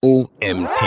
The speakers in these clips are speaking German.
OMT.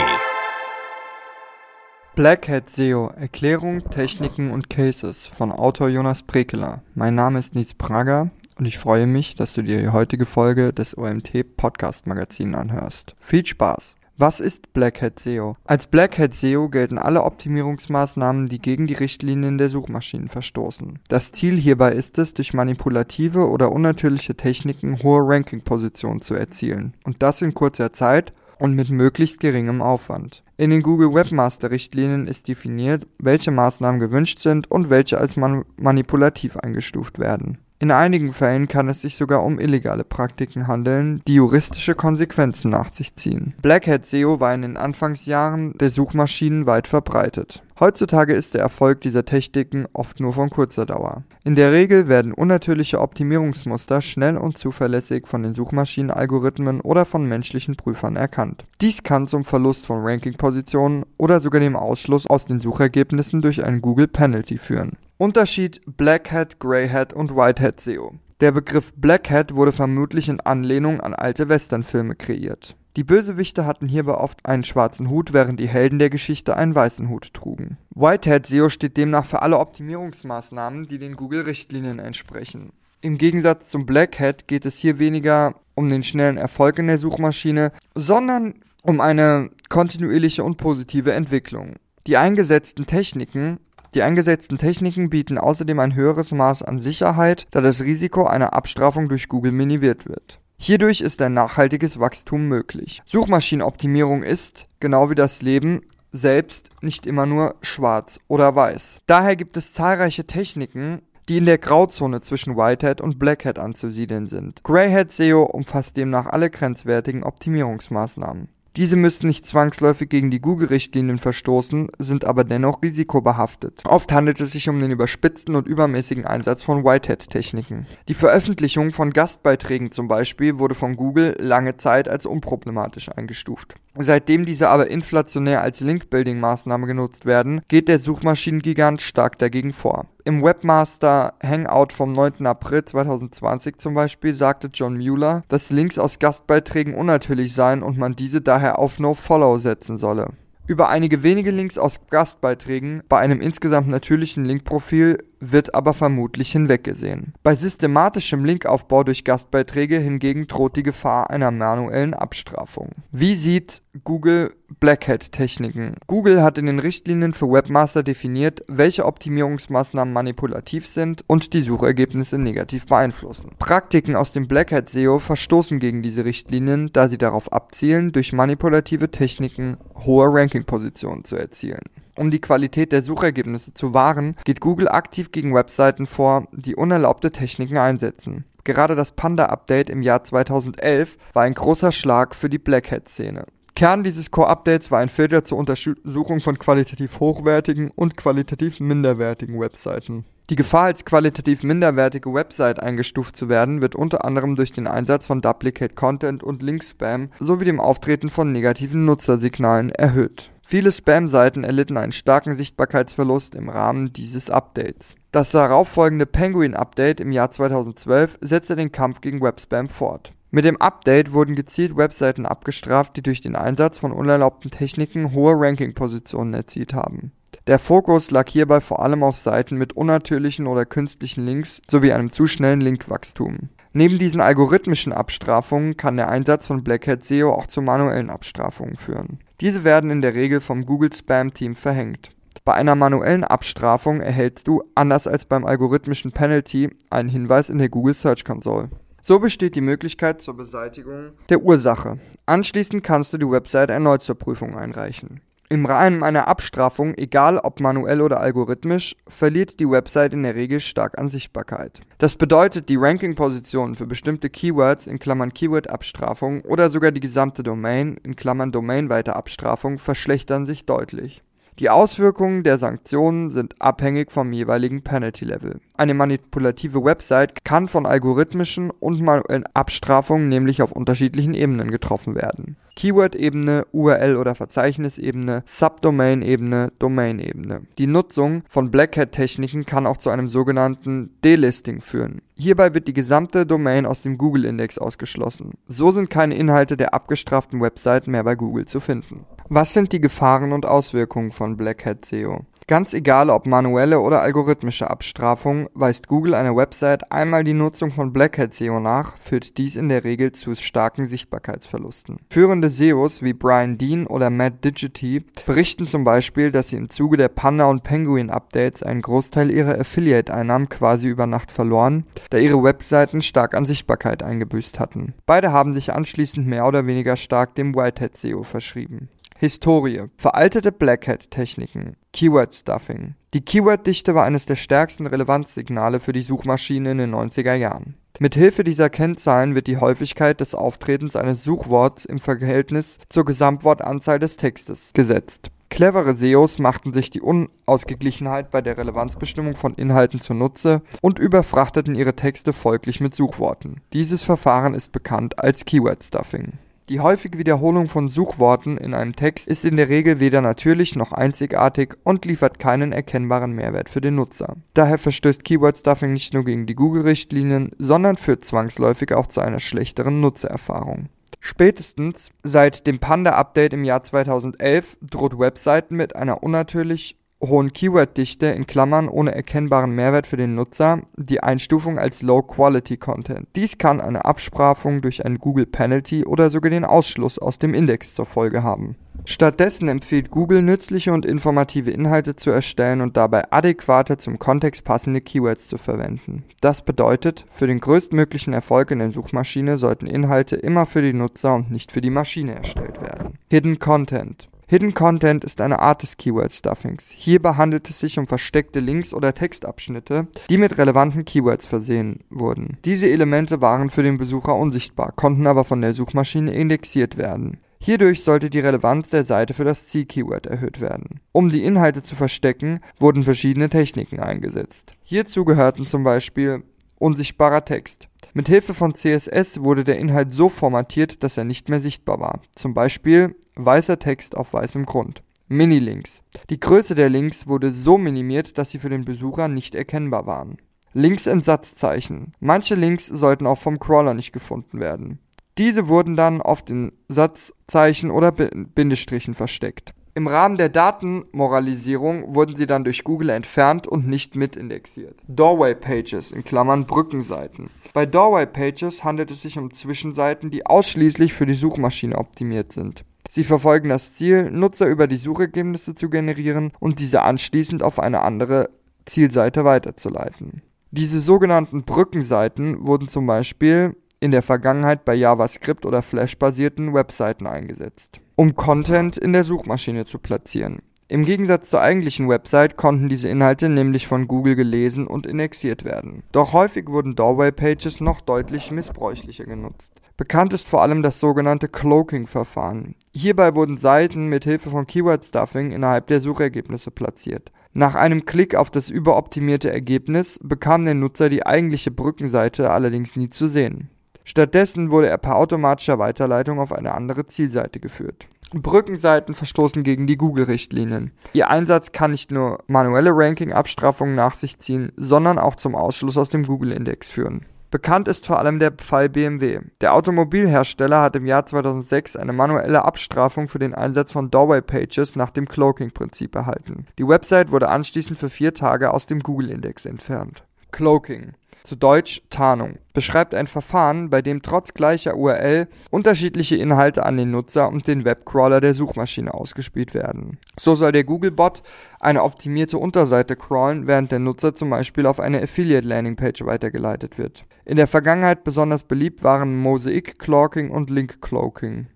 Black Hat SEO Erklärung, Techniken und Cases von Autor Jonas Prekeler. Mein Name ist Nietz Prager und ich freue mich, dass du dir die heutige Folge des OMT Podcast Magazin anhörst. Viel Spaß! Was ist Black Hat SEO? Als Black Hat SEO gelten alle Optimierungsmaßnahmen, die gegen die Richtlinien der Suchmaschinen verstoßen. Das Ziel hierbei ist es, durch manipulative oder unnatürliche Techniken hohe Ranking-Positionen zu erzielen. Und das in kurzer Zeit und mit möglichst geringem Aufwand. In den Google Webmaster Richtlinien ist definiert, welche Maßnahmen gewünscht sind und welche als man manipulativ eingestuft werden. In einigen Fällen kann es sich sogar um illegale Praktiken handeln, die juristische Konsequenzen nach sich ziehen. Black Hat SEO war in den Anfangsjahren der Suchmaschinen weit verbreitet. Heutzutage ist der Erfolg dieser Techniken oft nur von kurzer Dauer. In der Regel werden unnatürliche Optimierungsmuster schnell und zuverlässig von den Suchmaschinenalgorithmen oder von menschlichen Prüfern erkannt. Dies kann zum Verlust von Rankingpositionen oder sogar dem Ausschluss aus den Suchergebnissen durch einen Google Penalty führen. Unterschied Black Hat, Grey Hat und White Hat SEO. Der Begriff Black Hat wurde vermutlich in Anlehnung an alte Westernfilme kreiert. Die Bösewichte hatten hierbei oft einen schwarzen Hut, während die Helden der Geschichte einen weißen Hut trugen. White Hat SEO steht demnach für alle Optimierungsmaßnahmen, die den Google-Richtlinien entsprechen. Im Gegensatz zum Black Hat geht es hier weniger um den schnellen Erfolg in der Suchmaschine, sondern um eine kontinuierliche und positive Entwicklung. Die eingesetzten Techniken die eingesetzten Techniken bieten außerdem ein höheres Maß an Sicherheit, da das Risiko einer Abstrafung durch Google minimiert wird. Hierdurch ist ein nachhaltiges Wachstum möglich. Suchmaschinenoptimierung ist, genau wie das Leben, selbst nicht immer nur schwarz oder weiß. Daher gibt es zahlreiche Techniken, die in der Grauzone zwischen Whitehead und Blackhead anzusiedeln sind. Greyhead SEO umfasst demnach alle grenzwertigen Optimierungsmaßnahmen. Diese müssen nicht zwangsläufig gegen die Google-Richtlinien verstoßen, sind aber dennoch risikobehaftet. Oft handelt es sich um den überspitzten und übermäßigen Einsatz von Whitehead-Techniken. Die Veröffentlichung von Gastbeiträgen zum Beispiel wurde von Google lange Zeit als unproblematisch eingestuft. Seitdem diese aber inflationär als Link-Building-Maßnahme genutzt werden, geht der Suchmaschinengigant stark dagegen vor. Im Webmaster Hangout vom 9. April 2020 zum Beispiel sagte John Mueller, dass Links aus Gastbeiträgen unnatürlich seien und man diese daher auf No-Follow setzen solle. Über einige wenige Links aus Gastbeiträgen bei einem insgesamt natürlichen Linkprofil wird aber vermutlich hinweggesehen. Bei systematischem Linkaufbau durch Gastbeiträge hingegen droht die Gefahr einer manuellen Abstrafung. Wie sieht Google Black Hat Techniken? Google hat in den Richtlinien für Webmaster definiert, welche Optimierungsmaßnahmen manipulativ sind und die Suchergebnisse negativ beeinflussen. Praktiken aus dem Black Hat SEO verstoßen gegen diese Richtlinien, da sie darauf abzielen, durch manipulative Techniken hohe Rankingpositionen zu erzielen. Um die Qualität der Suchergebnisse zu wahren, geht Google aktiv gegen Webseiten vor, die unerlaubte Techniken einsetzen. Gerade das Panda-Update im Jahr 2011 war ein großer Schlag für die Black Hat-Szene. Kern dieses Core-Updates war ein Filter zur Untersuchung von qualitativ hochwertigen und qualitativ minderwertigen Webseiten. Die Gefahr, als qualitativ minderwertige Website eingestuft zu werden, wird unter anderem durch den Einsatz von Duplicate Content und Link-Spam sowie dem Auftreten von negativen Nutzersignalen erhöht. Viele Spam-Seiten erlitten einen starken Sichtbarkeitsverlust im Rahmen dieses Updates. Das darauffolgende Penguin-Update im Jahr 2012 setzte den Kampf gegen Webspam fort. Mit dem Update wurden gezielt Webseiten abgestraft, die durch den Einsatz von unerlaubten Techniken hohe Ranking-Positionen erzielt haben. Der Fokus lag hierbei vor allem auf Seiten mit unnatürlichen oder künstlichen Links sowie einem zu schnellen Linkwachstum. Neben diesen algorithmischen Abstrafungen kann der Einsatz von Black Hat SEO auch zu manuellen Abstrafungen führen. Diese werden in der Regel vom Google Spam Team verhängt. Bei einer manuellen Abstrafung erhältst du, anders als beim algorithmischen Penalty, einen Hinweis in der Google Search Console. So besteht die Möglichkeit zur Beseitigung der Ursache. Anschließend kannst du die Website erneut zur Prüfung einreichen. Im Rahmen einer Abstrafung, egal ob manuell oder algorithmisch, verliert die Website in der Regel stark an Sichtbarkeit. Das bedeutet, die Ranking-Positionen für bestimmte Keywords in Klammern Keyword-Abstrafung oder sogar die gesamte Domain in Klammern domainweite Abstrafung verschlechtern sich deutlich. Die Auswirkungen der Sanktionen sind abhängig vom jeweiligen Penalty-Level. Eine manipulative Website kann von algorithmischen und manuellen Abstrafungen nämlich auf unterschiedlichen Ebenen getroffen werden. Keyword-Ebene, URL- oder Verzeichnisebene, Subdomain-Ebene, Domain-Ebene. Die Nutzung von Black Hat-Techniken kann auch zu einem sogenannten Delisting führen. Hierbei wird die gesamte Domain aus dem Google-Index ausgeschlossen. So sind keine Inhalte der abgestraften Webseiten mehr bei Google zu finden. Was sind die Gefahren und Auswirkungen von Black Hat SEO? Ganz egal ob manuelle oder algorithmische Abstrafung, weist Google einer Website einmal die Nutzung von Black Hat SEO nach, führt dies in der Regel zu starken Sichtbarkeitsverlusten. Führende SEOs wie Brian Dean oder Matt Digity berichten zum Beispiel, dass sie im Zuge der Panda und Penguin Updates einen Großteil ihrer Affiliate-Einnahmen quasi über Nacht verloren, da ihre Webseiten stark an Sichtbarkeit eingebüßt hatten. Beide haben sich anschließend mehr oder weniger stark dem Whitehead SEO verschrieben. Historie. Veraltete Black Hat Techniken. Keyword Stuffing. Die Keyworddichte war eines der stärksten Relevanzsignale für die Suchmaschine in den 90er Jahren. Mit Hilfe dieser Kennzahlen wird die Häufigkeit des Auftretens eines Suchworts im Verhältnis zur Gesamtwortanzahl des Textes gesetzt. Clevere SEOs machten sich die Unausgeglichenheit bei der Relevanzbestimmung von Inhalten zunutze und überfrachteten ihre Texte folglich mit Suchworten. Dieses Verfahren ist bekannt als Keyword Stuffing. Die häufige Wiederholung von Suchworten in einem Text ist in der Regel weder natürlich noch einzigartig und liefert keinen erkennbaren Mehrwert für den Nutzer. Daher verstößt Keyword Stuffing nicht nur gegen die Google-Richtlinien, sondern führt zwangsläufig auch zu einer schlechteren Nutzererfahrung. Spätestens seit dem Panda-Update im Jahr 2011 droht Webseiten mit einer unnatürlich hohen Keyworddichte in Klammern ohne erkennbaren Mehrwert für den Nutzer die Einstufung als Low-Quality-Content. Dies kann eine Abstrafung durch ein Google Penalty oder sogar den Ausschluss aus dem Index zur Folge haben. Stattdessen empfiehlt Google nützliche und informative Inhalte zu erstellen und dabei adäquate zum Kontext passende Keywords zu verwenden. Das bedeutet, für den größtmöglichen Erfolg in der Suchmaschine sollten Inhalte immer für die Nutzer und nicht für die Maschine erstellt werden. Hidden Content Hidden Content ist eine Art des Keyword Stuffings. Hierbei handelt es sich um versteckte Links oder Textabschnitte, die mit relevanten Keywords versehen wurden. Diese Elemente waren für den Besucher unsichtbar, konnten aber von der Suchmaschine indexiert werden. Hierdurch sollte die Relevanz der Seite für das Zielkeyword erhöht werden. Um die Inhalte zu verstecken, wurden verschiedene Techniken eingesetzt. Hierzu gehörten zum Beispiel unsichtbarer Text. Mit Hilfe von CSS wurde der Inhalt so formatiert, dass er nicht mehr sichtbar war. Zum Beispiel weißer Text auf weißem Grund. Mini-Links. Die Größe der Links wurde so minimiert, dass sie für den Besucher nicht erkennbar waren. Links in Satzzeichen. Manche Links sollten auch vom Crawler nicht gefunden werden. Diese wurden dann oft in Satzzeichen oder Bindestrichen versteckt. Im Rahmen der Datenmoralisierung wurden sie dann durch Google entfernt und nicht mitindexiert. Doorway Pages in Klammern Brückenseiten. Bei Doorway Pages handelt es sich um Zwischenseiten, die ausschließlich für die Suchmaschine optimiert sind. Sie verfolgen das Ziel, Nutzer über die Suchergebnisse zu generieren und diese anschließend auf eine andere Zielseite weiterzuleiten. Diese sogenannten Brückenseiten wurden zum Beispiel in der Vergangenheit bei JavaScript oder Flash-basierten Webseiten eingesetzt um Content in der Suchmaschine zu platzieren. Im Gegensatz zur eigentlichen Website konnten diese Inhalte nämlich von Google gelesen und indexiert werden. Doch häufig wurden Doorway Pages noch deutlich missbräuchlicher genutzt. Bekannt ist vor allem das sogenannte Cloaking-Verfahren. Hierbei wurden Seiten mit Hilfe von Keyword Stuffing innerhalb der Suchergebnisse platziert. Nach einem Klick auf das überoptimierte Ergebnis bekam der Nutzer die eigentliche Brückenseite allerdings nie zu sehen. Stattdessen wurde er per automatischer Weiterleitung auf eine andere Zielseite geführt. Brückenseiten verstoßen gegen die Google-Richtlinien. Ihr Einsatz kann nicht nur manuelle Ranking-Abstrafungen nach sich ziehen, sondern auch zum Ausschluss aus dem Google-Index führen. Bekannt ist vor allem der Fall BMW. Der Automobilhersteller hat im Jahr 2006 eine manuelle Abstrafung für den Einsatz von Doorway Pages nach dem Cloaking-Prinzip erhalten. Die Website wurde anschließend für vier Tage aus dem Google-Index entfernt. Cloaking zu Deutsch Tarnung, beschreibt ein Verfahren, bei dem trotz gleicher URL unterschiedliche Inhalte an den Nutzer und den Webcrawler der Suchmaschine ausgespielt werden. So soll der Googlebot eine optimierte Unterseite crawlen, während der Nutzer zum Beispiel auf eine Affiliate Landingpage weitergeleitet wird. In der Vergangenheit besonders beliebt waren Mosaic Cloaking und Link Cloaking.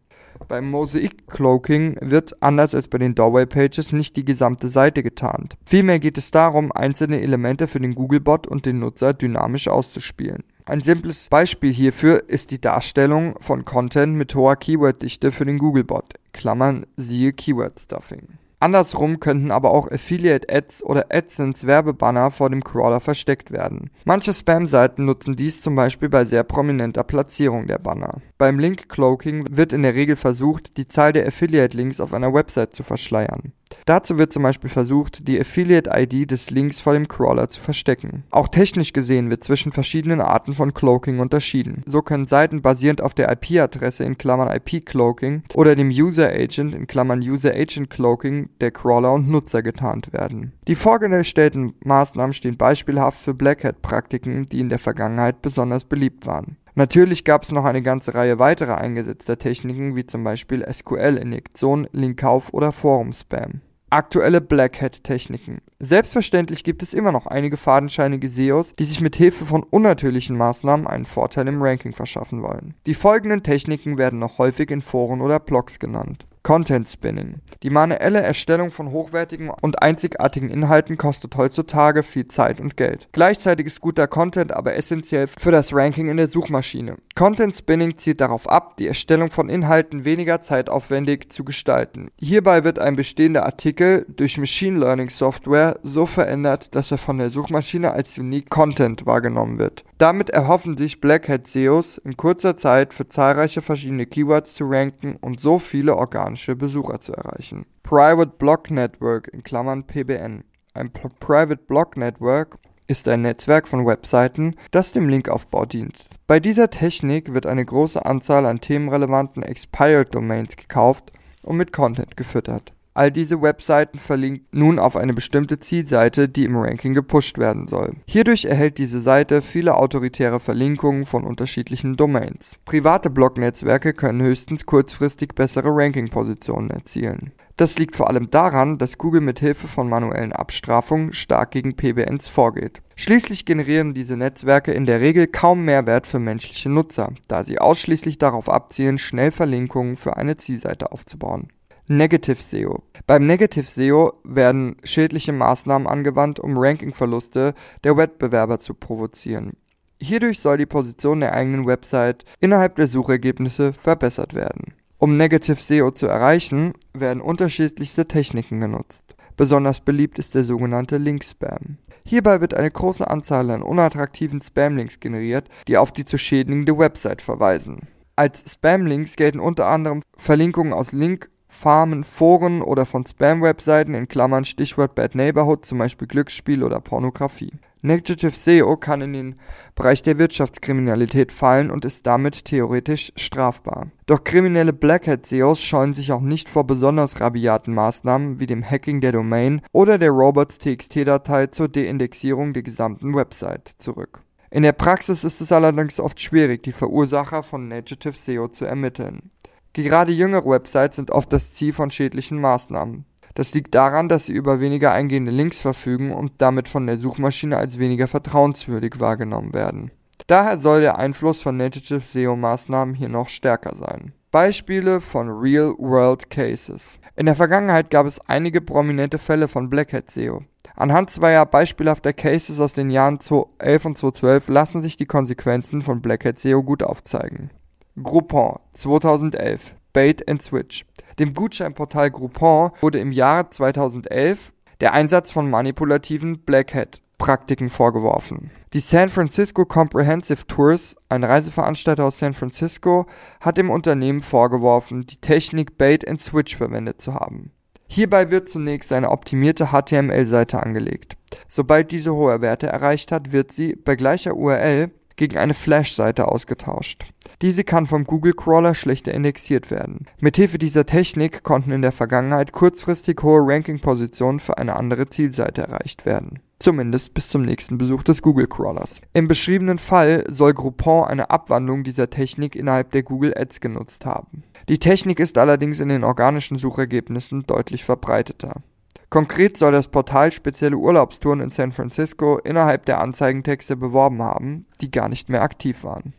Beim Mosaic Cloaking wird, anders als bei den Doorway Pages, nicht die gesamte Seite getarnt. Vielmehr geht es darum, einzelne Elemente für den Googlebot und den Nutzer dynamisch auszuspielen. Ein simples Beispiel hierfür ist die Darstellung von Content mit hoher Keyworddichte für den Googlebot. Klammern siehe Keyword Stuffing. Andersrum könnten aber auch Affiliate-Ads oder AdSense-Werbebanner vor dem Crawler versteckt werden. Manche Spam-Seiten nutzen dies zum Beispiel bei sehr prominenter Platzierung der Banner. Beim Link-Cloaking wird in der Regel versucht, die Zahl der Affiliate-Links auf einer Website zu verschleiern. Dazu wird zum Beispiel versucht, die Affiliate-ID des Links vor dem Crawler zu verstecken. Auch technisch gesehen wird zwischen verschiedenen Arten von Cloaking unterschieden. So können Seiten basierend auf der IP-Adresse in Klammern IP-Cloaking oder dem User-Agent in Klammern User-Agent-Cloaking der Crawler und Nutzer getarnt werden. Die vorgestellten Maßnahmen stehen beispielhaft für Black Hat-Praktiken, die in der Vergangenheit besonders beliebt waren. Natürlich gab es noch eine ganze Reihe weiterer eingesetzter Techniken, wie zum Beispiel SQL-Injektion, Linkkauf oder Forum-Spam. Aktuelle Black Hat-Techniken. Selbstverständlich gibt es immer noch einige fadenscheinige SEOs, die sich mit Hilfe von unnatürlichen Maßnahmen einen Vorteil im Ranking verschaffen wollen. Die folgenden Techniken werden noch häufig in Foren oder Blogs genannt. Content Spinning. Die manuelle Erstellung von hochwertigen und einzigartigen Inhalten kostet heutzutage viel Zeit und Geld. Gleichzeitig ist guter Content aber essentiell für das Ranking in der Suchmaschine. Content Spinning zielt darauf ab, die Erstellung von Inhalten weniger zeitaufwendig zu gestalten. Hierbei wird ein bestehender Artikel durch Machine Learning Software so verändert, dass er von der Suchmaschine als Unique Content wahrgenommen wird. Damit erhoffen sich Black Hat SEOs in kurzer Zeit für zahlreiche verschiedene Keywords zu ranken und so viele organische Besucher zu erreichen. Private Block Network in Klammern PBN. Ein P Private Block Network ist ein Netzwerk von Webseiten, das dem Linkaufbau dient. Bei dieser Technik wird eine große Anzahl an themenrelevanten Expired Domains gekauft und mit Content gefüttert. All diese Webseiten verlinken nun auf eine bestimmte Zielseite, die im Ranking gepusht werden soll. Hierdurch erhält diese Seite viele autoritäre Verlinkungen von unterschiedlichen Domains. Private Blog-Netzwerke können höchstens kurzfristig bessere Ranking-Positionen erzielen. Das liegt vor allem daran, dass Google mit Hilfe von manuellen Abstrafungen stark gegen PBNs vorgeht. Schließlich generieren diese Netzwerke in der Regel kaum Mehrwert für menschliche Nutzer, da sie ausschließlich darauf abzielen, schnell Verlinkungen für eine Zielseite aufzubauen. Negative SEO. Beim Negative SEO werden schädliche Maßnahmen angewandt, um Rankingverluste der Wettbewerber zu provozieren. Hierdurch soll die Position der eigenen Website innerhalb der Suchergebnisse verbessert werden. Um Negative SEO zu erreichen, werden unterschiedlichste Techniken genutzt. Besonders beliebt ist der sogenannte Link-Spam. Hierbei wird eine große Anzahl an unattraktiven Spam-Links generiert, die auf die zu schädigende Website verweisen. Als Spam-Links gelten unter anderem Verlinkungen aus Link Farmen, Foren oder von Spam-Webseiten in Klammern Stichwort Bad Neighborhood, zum Beispiel Glücksspiel oder Pornografie. Negative SEO kann in den Bereich der Wirtschaftskriminalität fallen und ist damit theoretisch strafbar. Doch kriminelle Black Hat SEOs scheuen sich auch nicht vor besonders rabiaten Maßnahmen wie dem Hacking der Domain oder der Robots.txt-Datei zur Deindexierung der gesamten Website zurück. In der Praxis ist es allerdings oft schwierig, die Verursacher von Negative SEO zu ermitteln. Gerade jüngere Websites sind oft das Ziel von schädlichen Maßnahmen. Das liegt daran, dass sie über weniger eingehende Links verfügen und damit von der Suchmaschine als weniger vertrauenswürdig wahrgenommen werden. Daher soll der Einfluss von Native SEO-Maßnahmen hier noch stärker sein. Beispiele von Real-World Cases. In der Vergangenheit gab es einige prominente Fälle von Black Hat SEO. Anhand zweier beispielhafter Cases aus den Jahren 2011 und 2012 lassen sich die Konsequenzen von Black Hat SEO gut aufzeigen. Groupon 2011 Bait and Switch. Dem Gutscheinportal Groupon wurde im Jahr 2011 der Einsatz von manipulativen Black Hat Praktiken vorgeworfen. Die San Francisco Comprehensive Tours, ein Reiseveranstalter aus San Francisco, hat dem Unternehmen vorgeworfen, die Technik Bait and Switch verwendet zu haben. Hierbei wird zunächst eine optimierte HTML-Seite angelegt. Sobald diese hohe Werte erreicht hat, wird sie bei gleicher URL gegen eine Flash-Seite ausgetauscht. Diese kann vom Google-Crawler schlechter indexiert werden. Mithilfe dieser Technik konnten in der Vergangenheit kurzfristig hohe Ranking-Positionen für eine andere Zielseite erreicht werden. Zumindest bis zum nächsten Besuch des Google-Crawlers. Im beschriebenen Fall soll Groupon eine Abwandlung dieser Technik innerhalb der Google Ads genutzt haben. Die Technik ist allerdings in den organischen Suchergebnissen deutlich verbreiteter. Konkret soll das Portal spezielle Urlaubstouren in San Francisco innerhalb der Anzeigentexte beworben haben, die gar nicht mehr aktiv waren.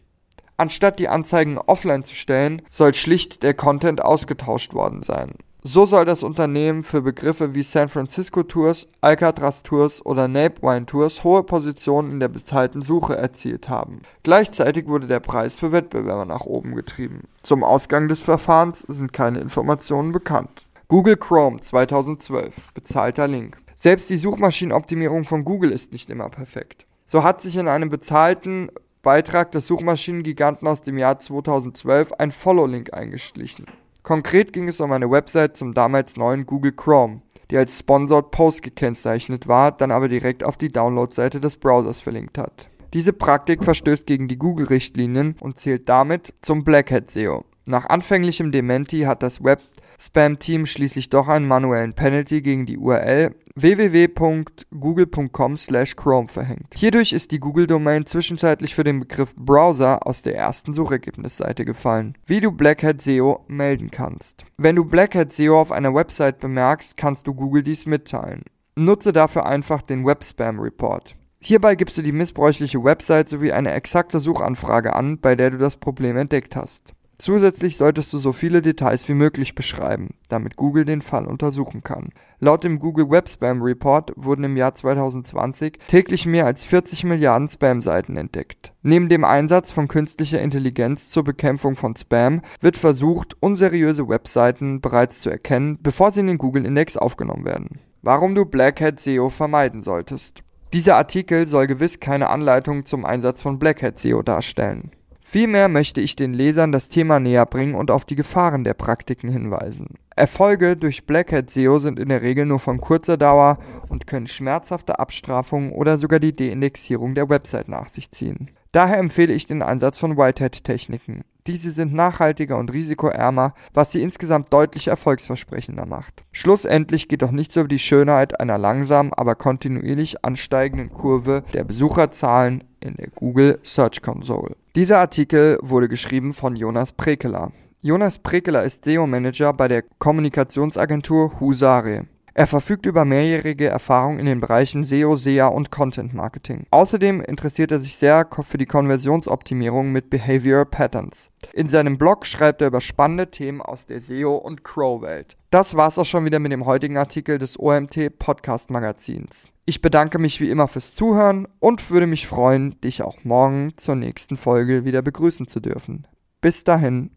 Anstatt die Anzeigen offline zu stellen, soll schlicht der Content ausgetauscht worden sein. So soll das Unternehmen für Begriffe wie San Francisco Tours, Alcatraz Tours oder Napewine Tours hohe Positionen in der bezahlten Suche erzielt haben. Gleichzeitig wurde der Preis für Wettbewerber nach oben getrieben. Zum Ausgang des Verfahrens sind keine Informationen bekannt. Google Chrome 2012. Bezahlter Link. Selbst die Suchmaschinenoptimierung von Google ist nicht immer perfekt. So hat sich in einem bezahlten Beitrag des Suchmaschinengiganten aus dem Jahr 2012 ein Follow-Link eingeschlichen. Konkret ging es um eine Website zum damals neuen Google Chrome, die als Sponsored Post gekennzeichnet war, dann aber direkt auf die Download-Seite des Browsers verlinkt hat. Diese Praktik verstößt gegen die Google-Richtlinien und zählt damit zum Blackhat SEO. Nach anfänglichem Dementi hat das Web Spam-Team schließlich doch einen manuellen Penalty gegen die URL www.google.com/chrome verhängt. Hierdurch ist die Google-Domain zwischenzeitlich für den Begriff Browser aus der ersten Suchergebnisseite gefallen. Wie du Blackhat SEO melden kannst. Wenn du Blackhat SEO auf einer Website bemerkst, kannst du Google dies mitteilen. Nutze dafür einfach den Web Spam Report. Hierbei gibst du die missbräuchliche Website sowie eine exakte Suchanfrage an, bei der du das Problem entdeckt hast. Zusätzlich solltest du so viele Details wie möglich beschreiben, damit Google den Fall untersuchen kann. Laut dem Google Web Spam Report wurden im Jahr 2020 täglich mehr als 40 Milliarden Spam-Seiten entdeckt. Neben dem Einsatz von künstlicher Intelligenz zur Bekämpfung von Spam wird versucht, unseriöse Webseiten bereits zu erkennen, bevor sie in den Google-Index aufgenommen werden. Warum du Black Hat SEO vermeiden solltest. Dieser Artikel soll gewiss keine Anleitung zum Einsatz von Black Hat SEO darstellen. Vielmehr möchte ich den Lesern das Thema näher bringen und auf die Gefahren der Praktiken hinweisen. Erfolge durch Black Hat SEO sind in der Regel nur von kurzer Dauer und können schmerzhafte Abstrafungen oder sogar die Deindexierung der Website nach sich ziehen. Daher empfehle ich den Einsatz von Whitehead-Techniken. Diese sind nachhaltiger und risikoärmer, was sie insgesamt deutlich erfolgsversprechender macht. Schlussendlich geht doch nichts über die Schönheit einer langsam, aber kontinuierlich ansteigenden Kurve der Besucherzahlen in der Google Search Console. Dieser Artikel wurde geschrieben von Jonas Prekeler. Jonas Prekeler ist SEO-Manager bei der Kommunikationsagentur Husare. Er verfügt über mehrjährige Erfahrung in den Bereichen SEO, SEA und Content Marketing. Außerdem interessiert er sich sehr für die Konversionsoptimierung mit Behavior Patterns. In seinem Blog schreibt er über spannende Themen aus der SEO- und Crow-Welt. Das war's auch schon wieder mit dem heutigen Artikel des OMT Podcast Magazins. Ich bedanke mich wie immer fürs Zuhören und würde mich freuen, dich auch morgen zur nächsten Folge wieder begrüßen zu dürfen. Bis dahin